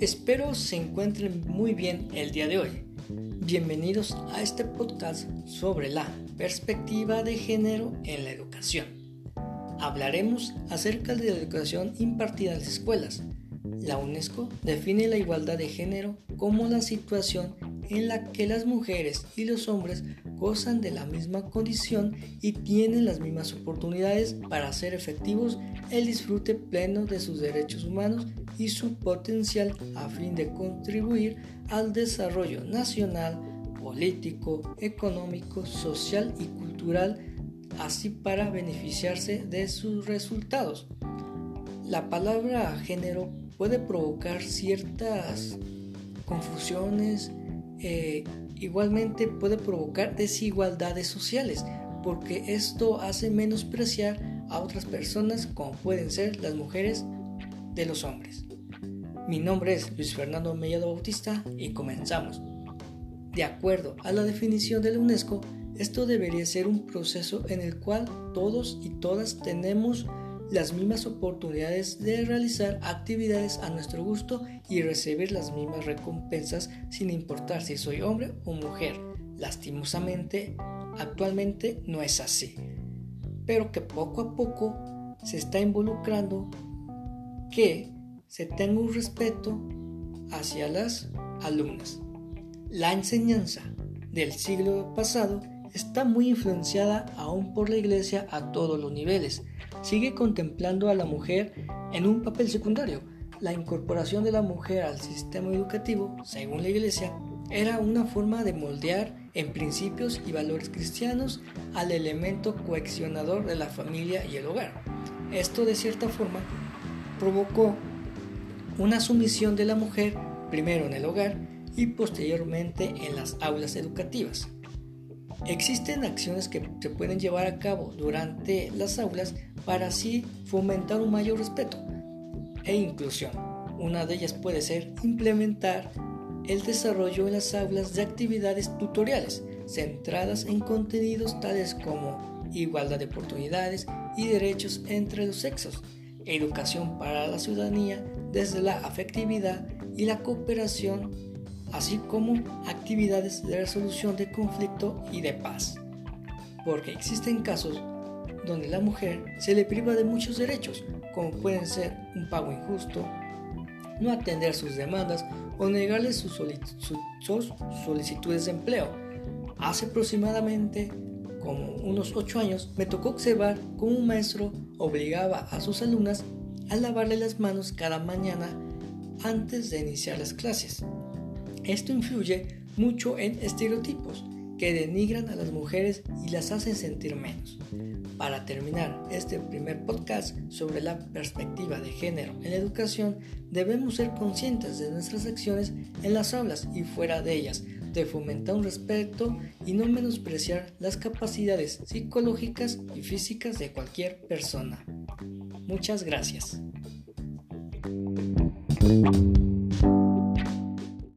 Espero se encuentren muy bien el día de hoy. Bienvenidos a este podcast sobre la perspectiva de género en la educación. Hablaremos acerca de la educación impartida en las escuelas. La UNESCO define la igualdad de género como la situación en la que las mujeres y los hombres gozan de la misma condición y tienen las mismas oportunidades para hacer efectivos el disfrute pleno de sus derechos humanos y su potencial a fin de contribuir al desarrollo nacional, político, económico, social y cultural, así para beneficiarse de sus resultados. La palabra género puede provocar ciertas confusiones, eh, igualmente puede provocar desigualdades sociales, porque esto hace menospreciar a otras personas como pueden ser las mujeres de los hombres. Mi nombre es Luis Fernando Mellado Bautista y comenzamos. De acuerdo a la definición de la UNESCO, esto debería ser un proceso en el cual todos y todas tenemos las mismas oportunidades de realizar actividades a nuestro gusto y recibir las mismas recompensas sin importar si soy hombre o mujer. Lastimosamente, actualmente no es así, pero que poco a poco se está involucrando que se tenga un respeto hacia las alumnas. La enseñanza del siglo pasado está muy influenciada aún por la iglesia a todos los niveles, sigue contemplando a la mujer en un papel secundario. La incorporación de la mujer al sistema educativo, según la Iglesia, era una forma de moldear en principios y valores cristianos al elemento coaccionador de la familia y el hogar. Esto de cierta forma provocó una sumisión de la mujer primero en el hogar y posteriormente en las aulas educativas. Existen acciones que se pueden llevar a cabo durante las aulas para así fomentar un mayor respeto e inclusión. Una de ellas puede ser implementar el desarrollo en las aulas de actividades tutoriales centradas en contenidos tales como igualdad de oportunidades y derechos entre los sexos, educación para la ciudadanía desde la afectividad y la cooperación, así como actividades de resolución de conflicto y de paz. Porque existen casos donde la mujer se le priva de muchos derechos, como pueden ser un pago injusto, no atender sus demandas o negarle sus, solicitudes de empleo. Hace aproximadamente como unos 8 años me tocó observar cómo un maestro obligaba a sus alumnas a lavarle las manos cada mañana antes de iniciar las clases. Esto influye mucho en estereotipos que denigran a las mujeres y las hacen sentir menos. Para terminar este primer podcast sobre la perspectiva de género en la educación, debemos ser conscientes de nuestras acciones en las aulas y fuera de ellas, de fomentar un respeto y no menospreciar las capacidades psicológicas y físicas de cualquier persona. Muchas gracias.